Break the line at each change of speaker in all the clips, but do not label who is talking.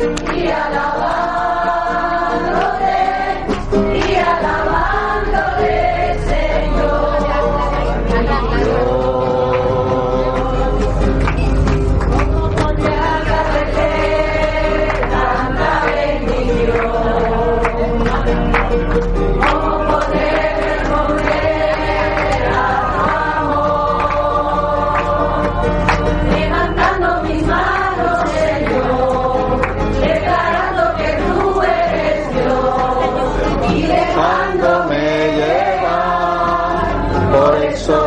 We are love. so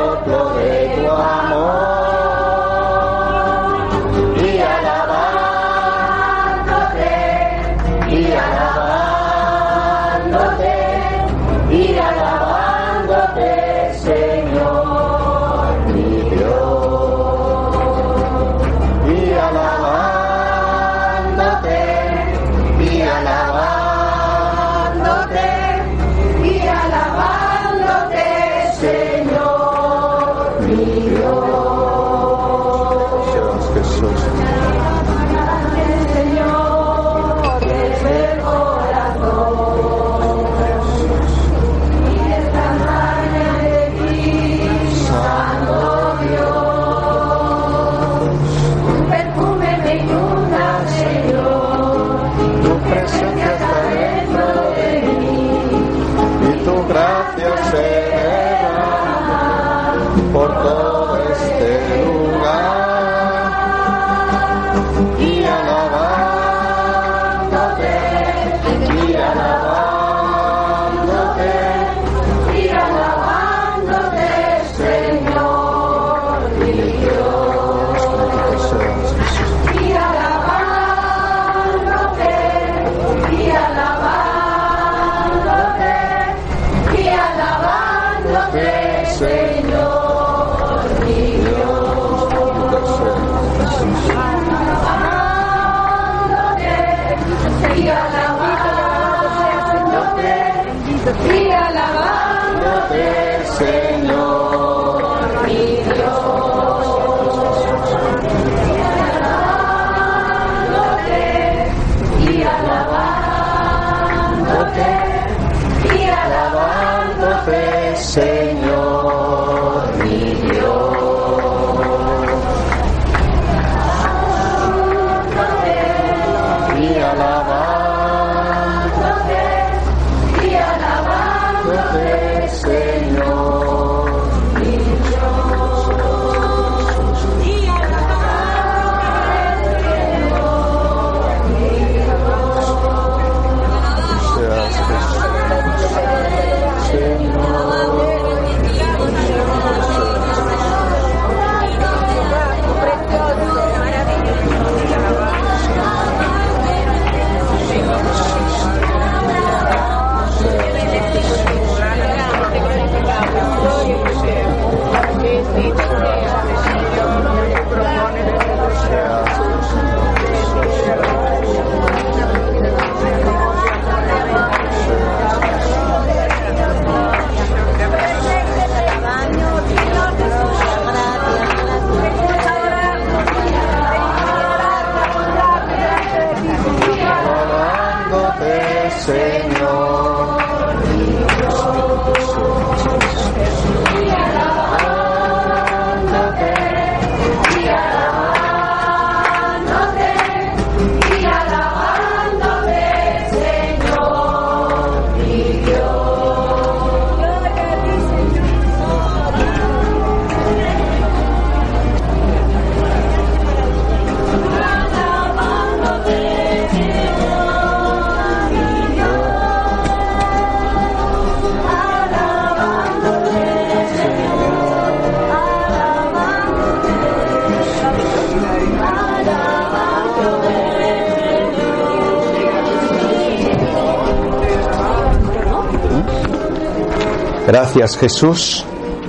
Gracias Jesús,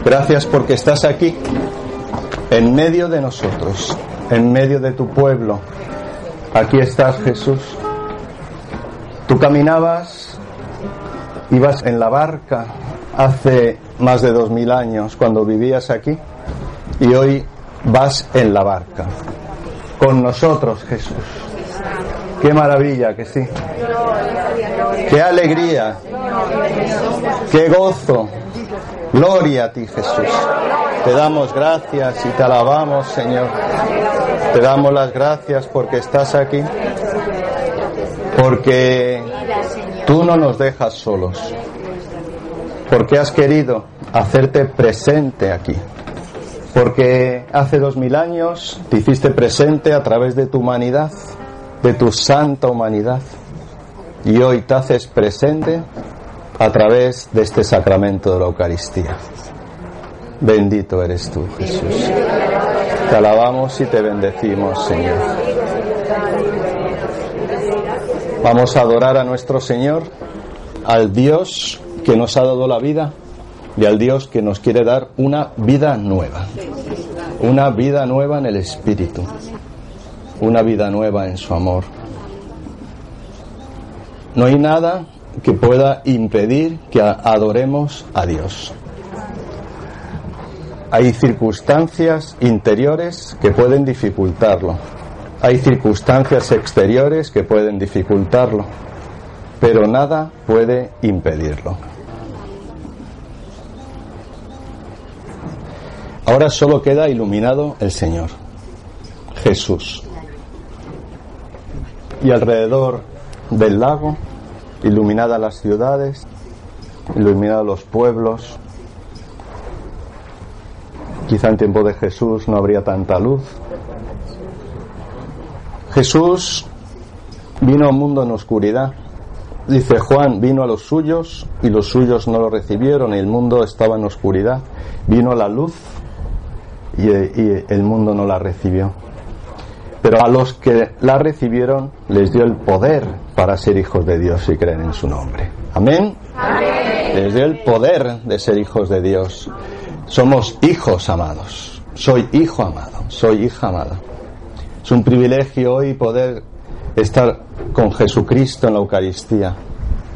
gracias porque estás aquí, en medio de nosotros, en medio de tu pueblo. Aquí estás Jesús. Tú caminabas, ibas en la barca hace más de dos mil años cuando vivías aquí y hoy vas en la barca. Con nosotros Jesús. Qué maravilla que sí. Qué alegría. Qué gozo Gloria a ti, Jesús. Te damos gracias y te alabamos, Señor. Te damos las gracias porque estás aquí. Porque tú no nos dejas solos. Porque has querido hacerte presente aquí. Porque hace dos mil años te hiciste presente a través de tu humanidad, de tu santa humanidad. Y hoy te haces presente a través de este sacramento de la Eucaristía. Bendito eres tú, Jesús. Te alabamos y te bendecimos, Señor. Vamos a adorar a nuestro Señor, al Dios que nos ha dado la vida y al Dios que nos quiere dar una vida nueva. Una vida nueva en el Espíritu. Una vida nueva en su amor. No hay nada que pueda impedir que adoremos a Dios. Hay circunstancias interiores que pueden dificultarlo. Hay circunstancias exteriores que pueden dificultarlo. Pero nada puede impedirlo. Ahora solo queda iluminado el Señor, Jesús. Y alrededor del lago, iluminadas las ciudades, iluminados los pueblos. Quizá en tiempo de Jesús no habría tanta luz. Jesús vino a un mundo en oscuridad. Dice Juan, vino a los suyos y los suyos no lo recibieron y el mundo estaba en oscuridad. Vino la luz y, el mundo no la recibió. Pero a los que la recibieron les dio el poder para ser hijos de Dios y creen en su nombre. Amén. Les dio el poder de ser hijos de Dios. Somos hijos amados. Soy hijo amado. Soy hija amada. Es un privilegio hoy poder estar con Jesucristo en la Eucaristía.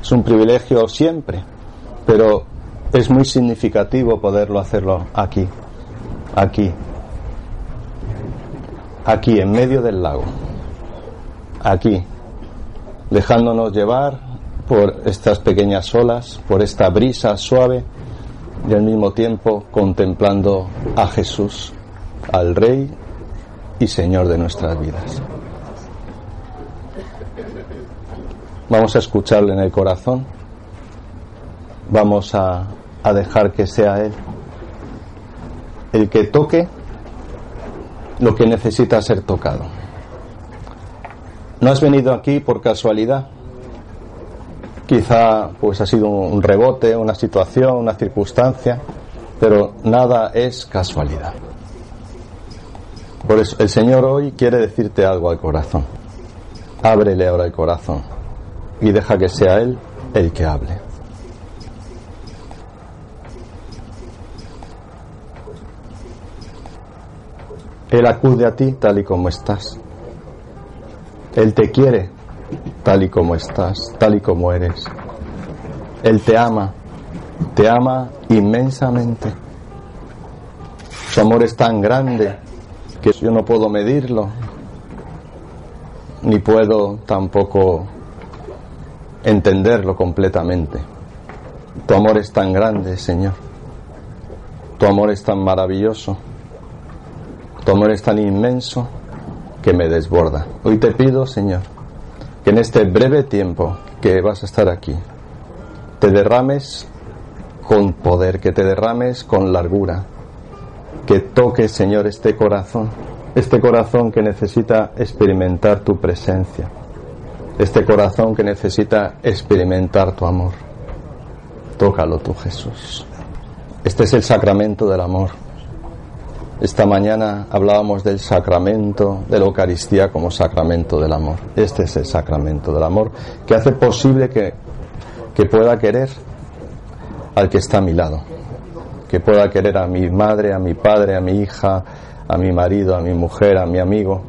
Es un privilegio siempre, pero es muy significativo poderlo hacerlo aquí aquí, aquí en medio del lago, aquí, dejándonos llevar por estas pequeñas olas, por esta brisa suave y al mismo tiempo contemplando a Jesús, al Rey y Señor de nuestras vidas. Vamos a escucharle en el corazón, vamos a, a dejar que sea Él el que toque lo que necesita ser tocado. No has venido aquí por casualidad. Quizá pues ha sido un rebote, una situación, una circunstancia, pero nada es casualidad. Por eso el Señor hoy quiere decirte algo al corazón. Ábrele ahora el corazón y deja que sea Él el que hable. Él acude a ti tal y como estás. Él te quiere tal y como estás, tal y como eres. Él te ama, te ama inmensamente. Su amor es tan grande que yo no puedo medirlo, ni puedo tampoco entenderlo completamente. Tu amor es tan grande, Señor. Tu amor es tan maravilloso. Tu amor es tan inmenso que me desborda. Hoy te pido, Señor, que en este breve tiempo que vas a estar aquí, te derrames con poder, que te derrames con largura, que toques, Señor, este corazón, este corazón que necesita experimentar tu presencia, este corazón que necesita experimentar tu amor. Tócalo tú, Jesús. Este es el sacramento del amor esta mañana hablábamos del sacramento de la Eucaristía como sacramento del amor. Este es el sacramento del amor que hace posible que, que pueda querer al que está a mi lado, que pueda querer a mi madre, a mi padre, a mi hija, a mi marido, a mi mujer, a mi amigo.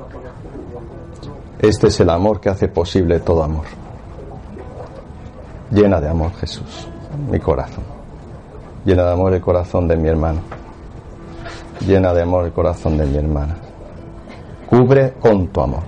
Este es el amor que hace posible todo amor. Llena de amor, Jesús, mi corazón. Llena de amor el corazón de mi hermano llena de amor el corazón de mi hermana. Cubre con tu amor,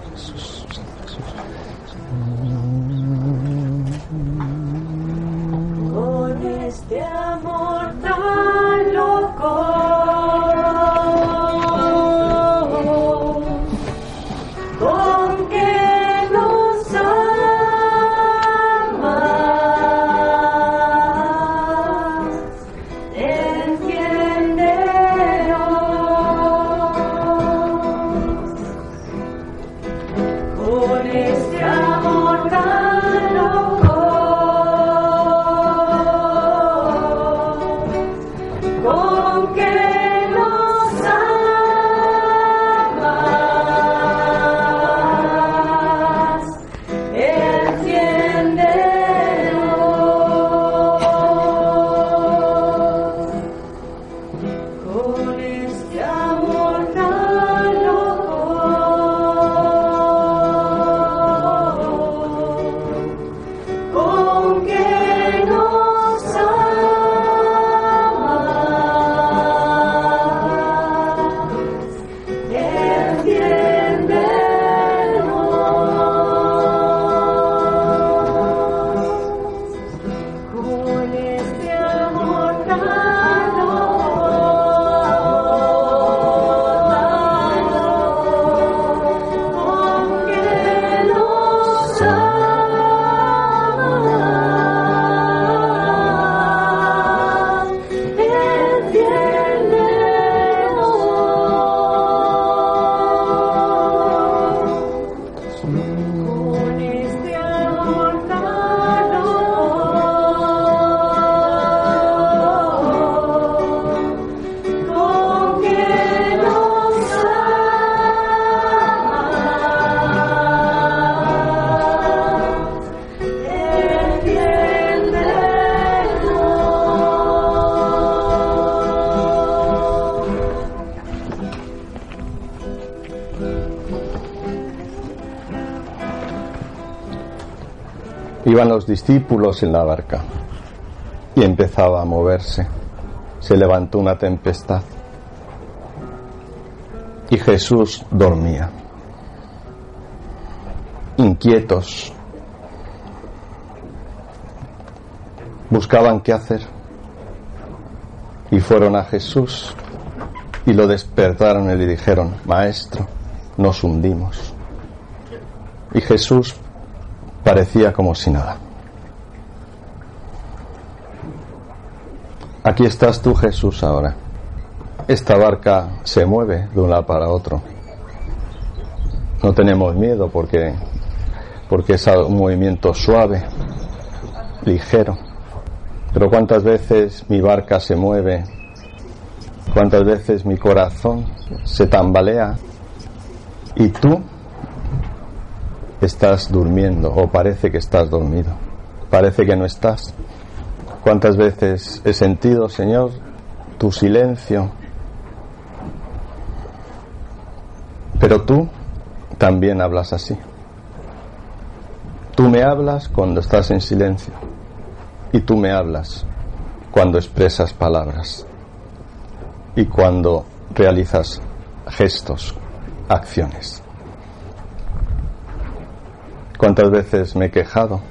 Los discípulos en la barca y empezaba a moverse. Se levantó una tempestad y Jesús dormía. Inquietos, buscaban qué hacer y fueron a Jesús y lo despertaron y le dijeron, Maestro, nos hundimos. Y Jesús parecía como si nada. Aquí estás tú, Jesús, ahora. Esta barca se mueve de un lado para otro. No tenemos miedo porque, porque es un movimiento suave, ligero. Pero cuántas veces mi barca se mueve, cuántas veces mi corazón se tambalea y tú estás durmiendo o parece que estás dormido, parece que no estás. ¿Cuántas veces he sentido, Señor, tu silencio? Pero tú también hablas así. Tú me hablas cuando estás en silencio y tú me hablas cuando expresas palabras y cuando realizas gestos, acciones. ¿Cuántas veces me he quejado?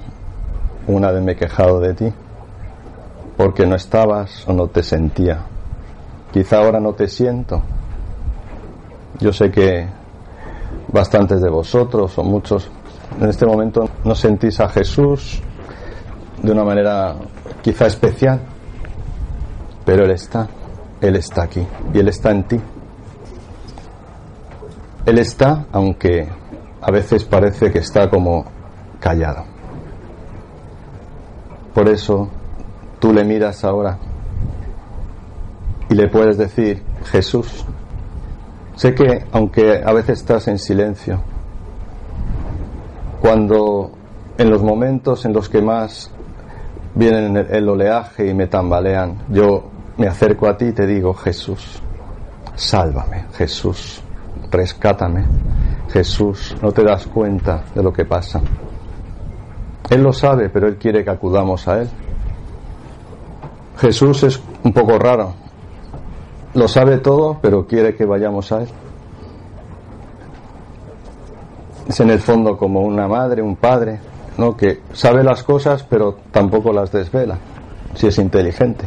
Una vez me he quejado de ti porque no estabas o no te sentía. Quizá ahora no te siento. Yo sé que bastantes de vosotros o muchos en este momento no sentís a Jesús de una manera quizá especial, pero Él está, Él está aquí y Él está en ti. Él está, aunque a veces parece que está como callado. Por eso tú le miras ahora y le puedes decir, Jesús, sé que aunque a veces estás en silencio, cuando en los momentos en los que más vienen el oleaje y me tambalean, yo me acerco a ti y te digo, Jesús, sálvame, Jesús, rescátame, Jesús, no te das cuenta de lo que pasa. Él lo sabe, pero Él quiere que acudamos a Él. Jesús es un poco raro. Lo sabe todo, pero quiere que vayamos a Él.
Es en el fondo como una madre, un padre, ¿no? que sabe las cosas pero tampoco las desvela, si es inteligente,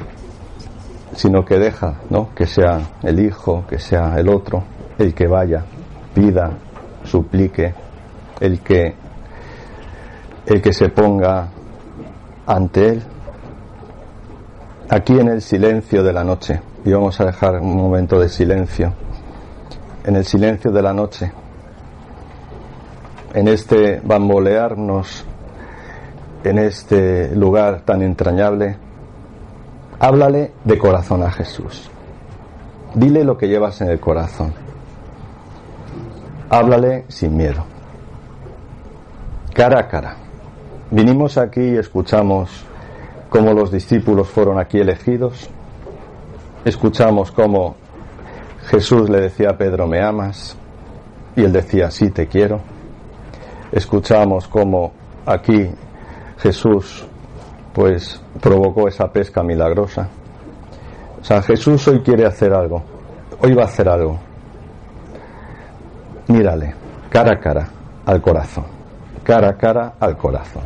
sino que deja ¿no? que sea el hijo, que sea el otro, el que vaya, pida, suplique, el que, el que se ponga ante él. Aquí en el silencio de la noche, y vamos a dejar un momento de silencio, en el silencio de la noche, en este bambolearnos, en este lugar tan entrañable, háblale de corazón a Jesús. Dile lo que llevas en el corazón. Háblale sin miedo. Cara a cara. Vinimos aquí y escuchamos cómo los discípulos fueron aquí elegidos. Escuchamos cómo Jesús le decía a Pedro, ¿me amas? Y él decía, sí, te quiero. Escuchamos cómo aquí Jesús pues provocó esa pesca milagrosa. O sea, Jesús hoy quiere hacer algo. Hoy va a hacer algo. Mírale, cara a cara, al corazón. Cara a cara al corazón.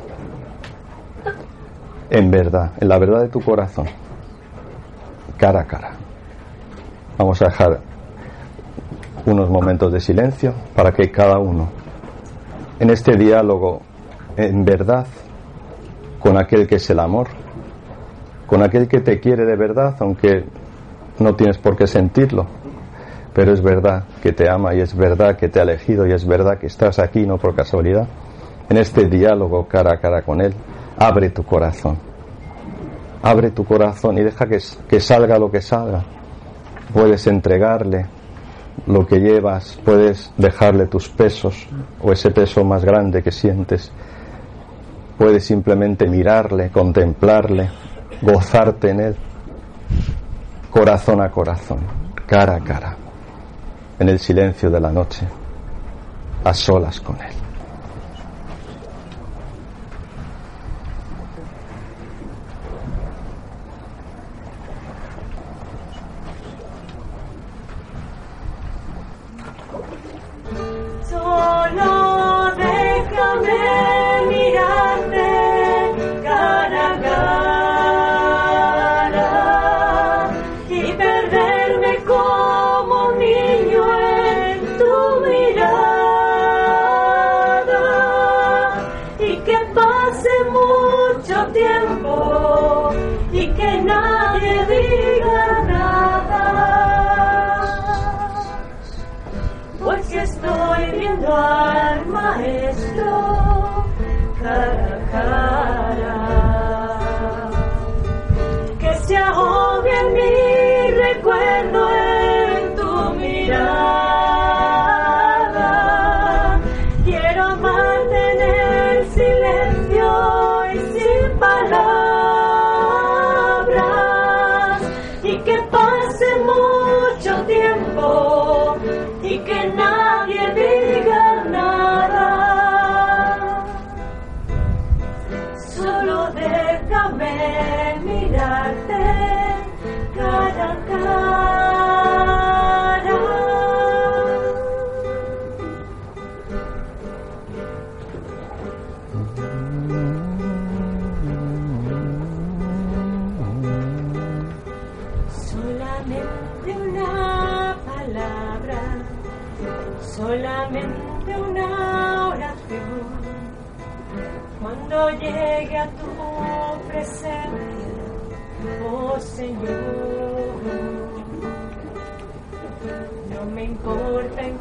En verdad, en la verdad de tu corazón. Cara a cara. Vamos a dejar unos momentos de silencio para que cada uno, en este diálogo, en verdad, con aquel que es el amor, con aquel que te quiere de verdad, aunque no tienes por qué sentirlo, pero es verdad que te ama y es verdad que te ha elegido y es verdad que estás aquí no por casualidad, en este diálogo cara a cara con Él, abre tu corazón, abre tu corazón y deja que, que salga lo que salga. Puedes entregarle lo que llevas, puedes dejarle tus pesos o ese peso más grande que sientes. Puedes simplemente mirarle, contemplarle, gozarte en él, corazón a corazón, cara a cara, en el silencio de la noche, a solas con él.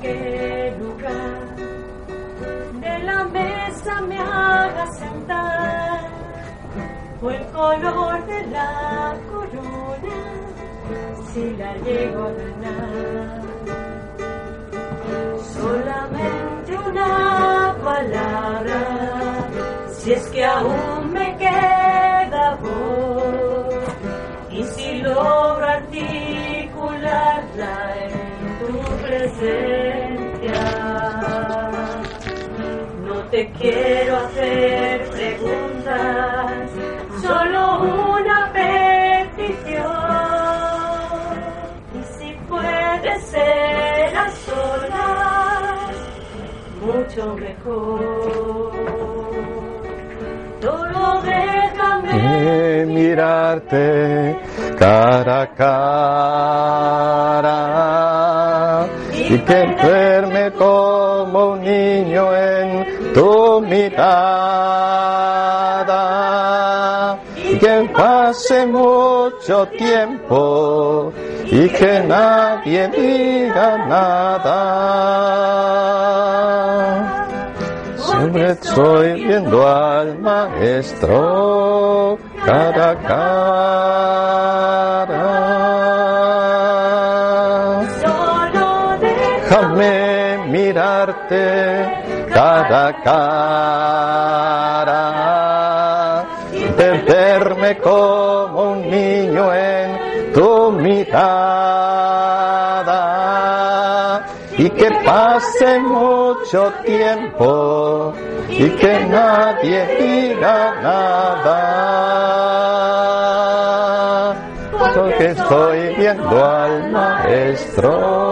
qué lugar de la mesa me haga sentar, o el color
de la corona, si la llego a ganar. Solamente una palabra, si es que aún me queda voz, y si logro articularla en tu presencia. te quiero hacer preguntas, solo una petición. Y si puede ser a solas, mucho mejor.
Solo
déjame mirarte cara a cara y que enferme con como un niño en tu mirada que pase mucho tiempo y que nadie diga nada. Siempre estoy viendo al maestro
cara
a
cara. Mirarte cara a cara. Perderme como un niño en tu mirada. Y que pase
mucho tiempo
y que nadie diga nada. Porque estoy viendo al maestro.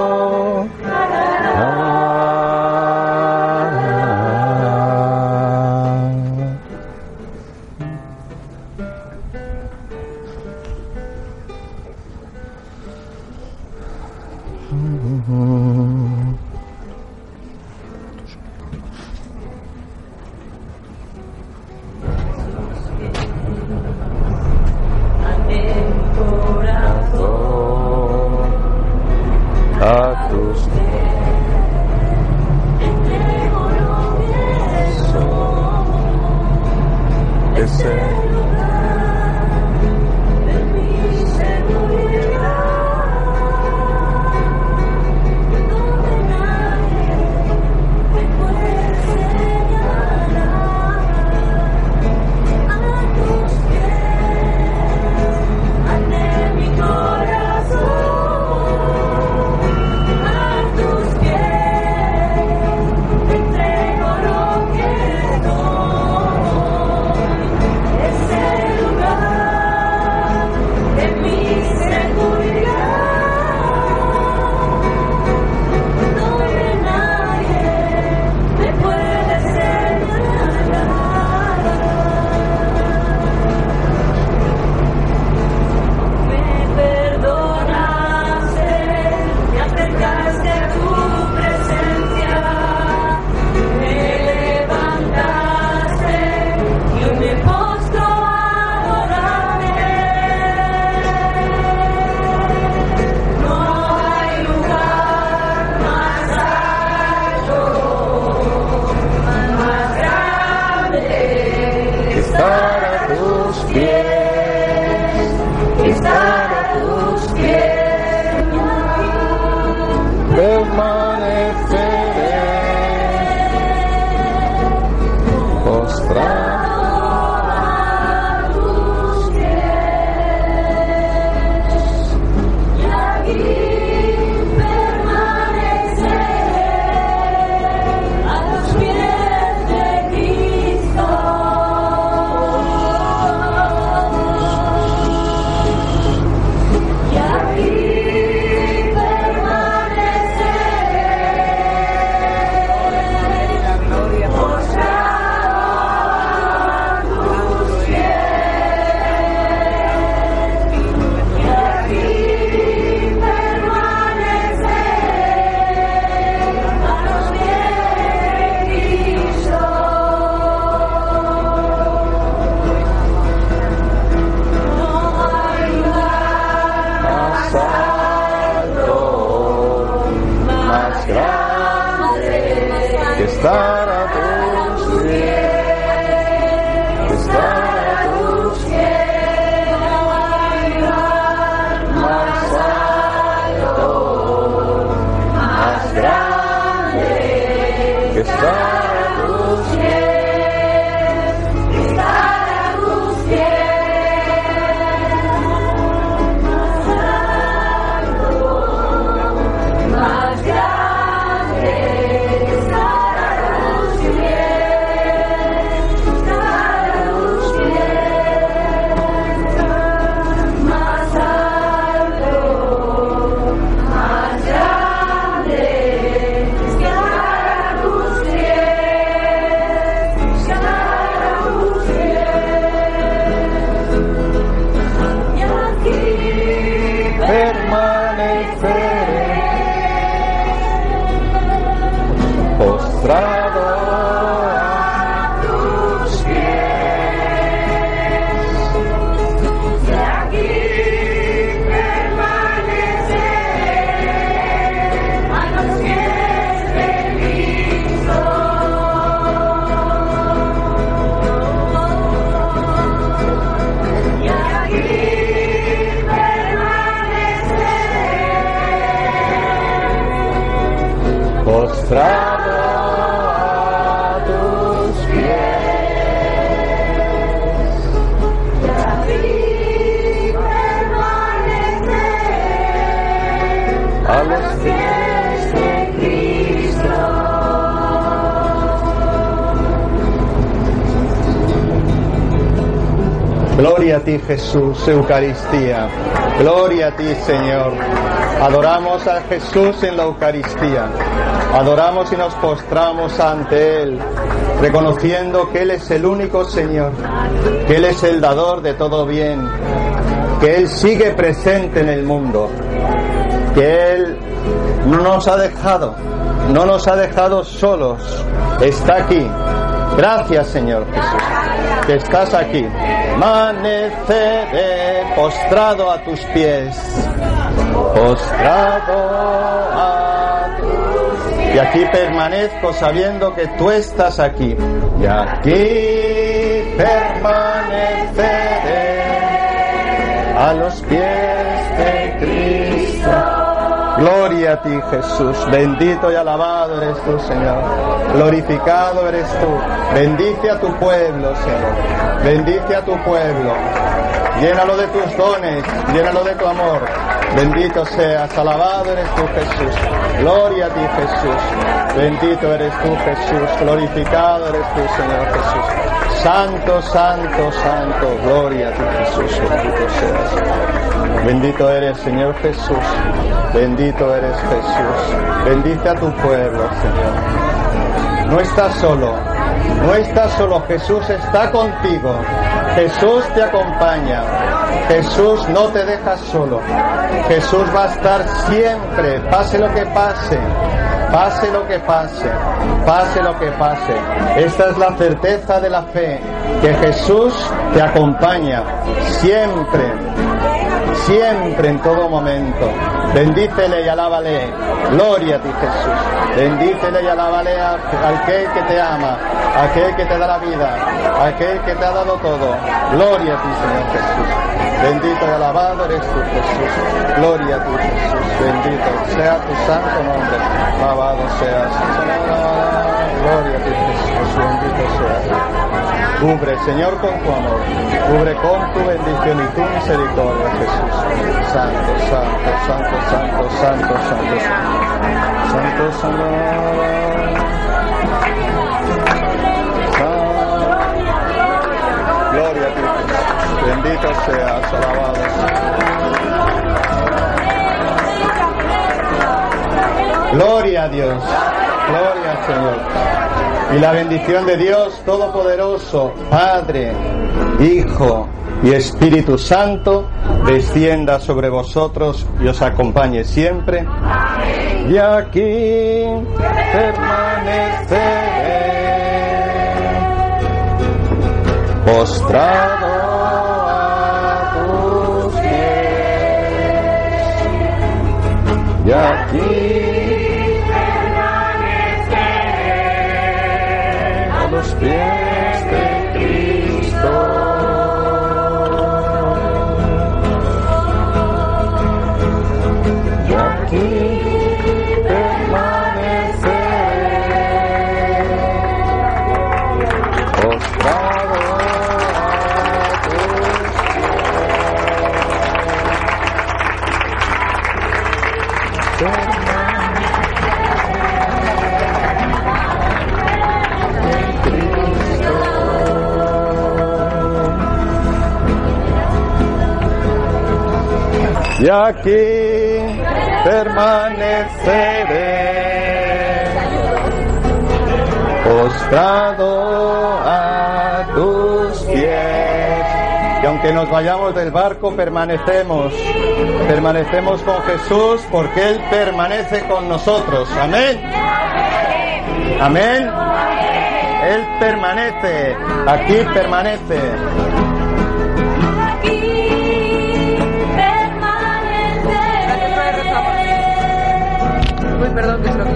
Tra
Gloria a ti Jesús, Eucaristía. Gloria a ti Señor. Adoramos a Jesús en la Eucaristía. Adoramos y nos postramos ante Él, reconociendo que Él es el único Señor, que Él es el dador de todo bien, que Él sigue presente en el mundo, que Él no nos ha dejado, no nos ha dejado solos, está aquí. Gracias Señor Jesús, que estás aquí. Amaneceré postrado a tus pies, postrado a tus pies. Y aquí permanezco sabiendo que tú estás aquí. Y aquí permaneceré a los pies de Cristo. Gloria a ti Jesús, bendito y alabado eres tú Señor, glorificado eres tú, bendice a tu pueblo Señor, bendice a tu pueblo, llénalo de tus dones, llénalo de tu amor, bendito seas, alabado eres tú Jesús, gloria a ti Jesús, bendito eres tú Jesús, glorificado eres tú Señor Jesús, santo, santo, santo, gloria a ti Jesús, bendito seas, bendito eres Señor Jesús, Bendito eres Jesús. Bendice a tu pueblo, Señor. No estás solo. No estás solo. Jesús está contigo. Jesús te acompaña. Jesús no te deja solo. Jesús va a estar siempre, pase lo que pase. Pase lo que pase, pase lo que pase. Esta es la certeza de la fe, que Jesús te acompaña siempre, siempre en todo momento. Bendícele y alábale. Gloria a ti Jesús. Bendícele y alábale a aquel que te ama, a aquel que te da la vida, a aquel que te ha dado todo. Gloria a ti Señor Jesús. Bendito y alabado eres tú Jesús. Gloria a ti Jesús. Bendito sea tu santo nombre. Alabado seas. Gloria a ti Jesús. Bendito seas. Cubre, Señor, con tu amor. Cubre con tu bendición y tu misericordia, Jesús. Santo, santo, santo, santo, santo, santo. Santo, santo. Gloria a ti. Bendito seas, alabado. Gloria a Dios. Gloria al Señor. Y la bendición de Dios Todopoderoso, Padre, Hijo y Espíritu Santo, descienda sobre vosotros y os acompañe siempre. Y aquí permaneceré postrado a tus pies. Y aquí a y aquí permaneceré postrado a tus pies. Y aunque nos vayamos del barco, permanecemos, permanecemos con Jesús porque Él permanece con nosotros. Amén. Amén. Él permanece, aquí permanece. perdón, que es lo que